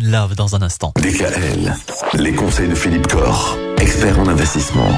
in Love dans un instant. DKL, les conseils de Philippe Corr, expert en investissement.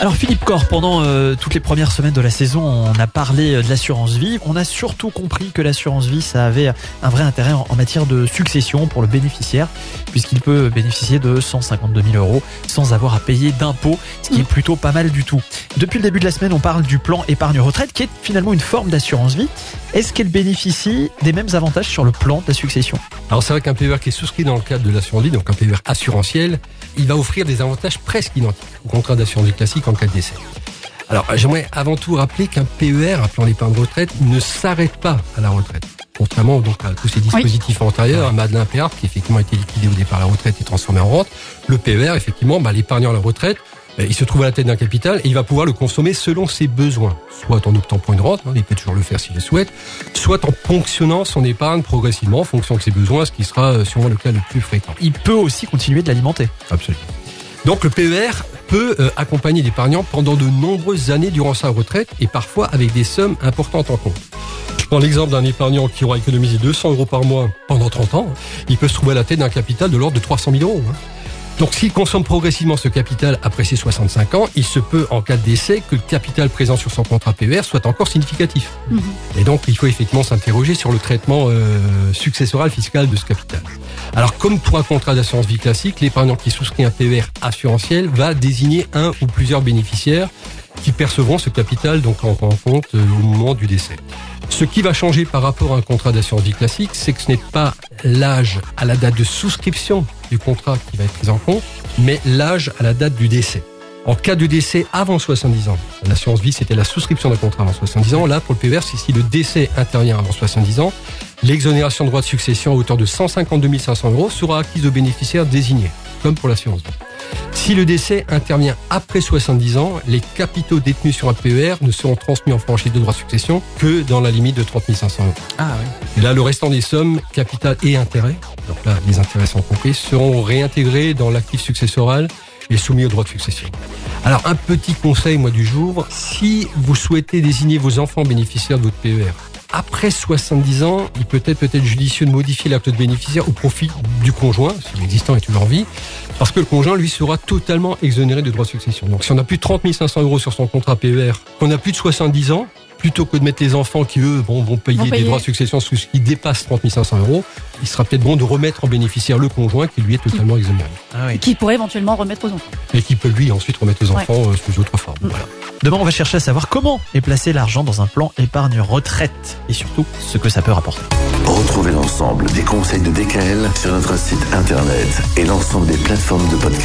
Alors Philippe Corr, pendant euh, toutes les premières semaines de la saison, on a parlé euh, de l'assurance vie. On a surtout compris que l'assurance vie, ça avait un vrai intérêt en, en matière de succession pour le bénéficiaire, puisqu'il peut bénéficier de 152 000 euros sans avoir à payer d'impôts, ce qui est plutôt pas mal du tout. Depuis le début de la semaine, on parle du plan épargne retraite, qui est finalement une forme d'assurance vie. Est-ce qu'elle bénéficie des mêmes avantages sur le plan de la succession? Alors c'est vrai qu'un PER qui est souscrit dans le cadre de l'assurance vie, donc un PER assurantiel, il va offrir des avantages presque identiques au contrat d'assurance vie classique en cas de décès. Alors j'aimerais avant tout rappeler qu'un PER, un plan d'épargne retraite, ne s'arrête pas à la retraite. Contrairement donc à tous ces dispositifs antérieurs, à Madeleine PER, qui effectivement a été liquidé au départ à la retraite et transformé en rente, le PER, effectivement, bah, l'épargnant à la retraite, euh, il se trouve à la tête d'un capital et il va pouvoir le consommer selon ses besoins. Soit en optant pour une rente, hein, il peut toujours le faire s'il le souhaite, soit en ponctionnant son épargne progressivement en fonction de ses besoins, ce qui sera euh, sûrement le cas le plus fréquent. Il peut aussi continuer de l'alimenter. Absolument. Donc le PER peut euh, accompagner l'épargnant pendant de nombreuses années durant sa retraite et parfois avec des sommes importantes en compte. Je prends l'exemple d'un épargnant qui aura économisé 200 euros par mois pendant 30 ans. Il peut se trouver à la tête d'un capital de l'ordre de 300 000 euros. Donc s'il consomme progressivement ce capital après ses 65 ans, il se peut en cas de décès que le capital présent sur son contrat PER soit encore significatif. Et donc il faut effectivement s'interroger sur le traitement euh, successoral fiscal de ce capital. Alors comme pour un contrat d'assurance vie classique, l'épargnant qui souscrit un PER assurantiel va désigner un ou plusieurs bénéficiaires qui percevront ce capital donc en, compte euh, au moment du décès. Ce qui va changer par rapport à un contrat d'assurance vie classique, c'est que ce n'est pas l'âge à la date de souscription du contrat qui va être pris en compte, mais l'âge à la date du décès. En cas de décès avant 70 ans, l'assurance vie c'était la souscription d'un contrat avant 70 ans. Là, pour le PER, c'est si le décès intervient avant 70 ans, l'exonération de droits de succession à hauteur de 152 500 euros sera acquise aux bénéficiaires désignés, comme pour l'assurance vie. Si le décès intervient après 70 ans, les capitaux détenus sur un PER ne seront transmis en franchise de droits de succession que dans la limite de 30 500 euros. Ah oui. Et là, le restant des sommes, capital et intérêts, donc là, les intérêts sont compris, seront réintégrés dans l'actif successoral et soumis aux droits de succession. Alors, un petit conseil, moi, du jour, si vous souhaitez désigner vos enfants bénéficiaires de votre PER, après 70 ans, il peut être peut-être judicieux de modifier l'acte de bénéficiaire au profit du conjoint, si l'existant est toujours en vie, parce que le conjoint, lui, sera totalement exonéré de droits de succession. Donc, si on a plus de 30 500 euros sur son contrat PER, qu'on a plus de 70 ans, plutôt que de mettre les enfants qui, eux, vont, vont payer Vont des payer. droits de succession sous ce qui dépasse 30 500 euros, il sera peut-être bon de remettre en bénéficiaire le conjoint qui, lui, est totalement exonéré. Ah oui. Qui pourrait éventuellement remettre aux enfants. Et qui peut, lui, ensuite remettre aux enfants euh, sous autre forme. Voilà. Demain, on va chercher à savoir comment est placé l'argent dans un plan épargne retraite et surtout ce que ça peut rapporter. Retrouvez l'ensemble des conseils de DKL sur notre site internet et l'ensemble des plateformes de podcast.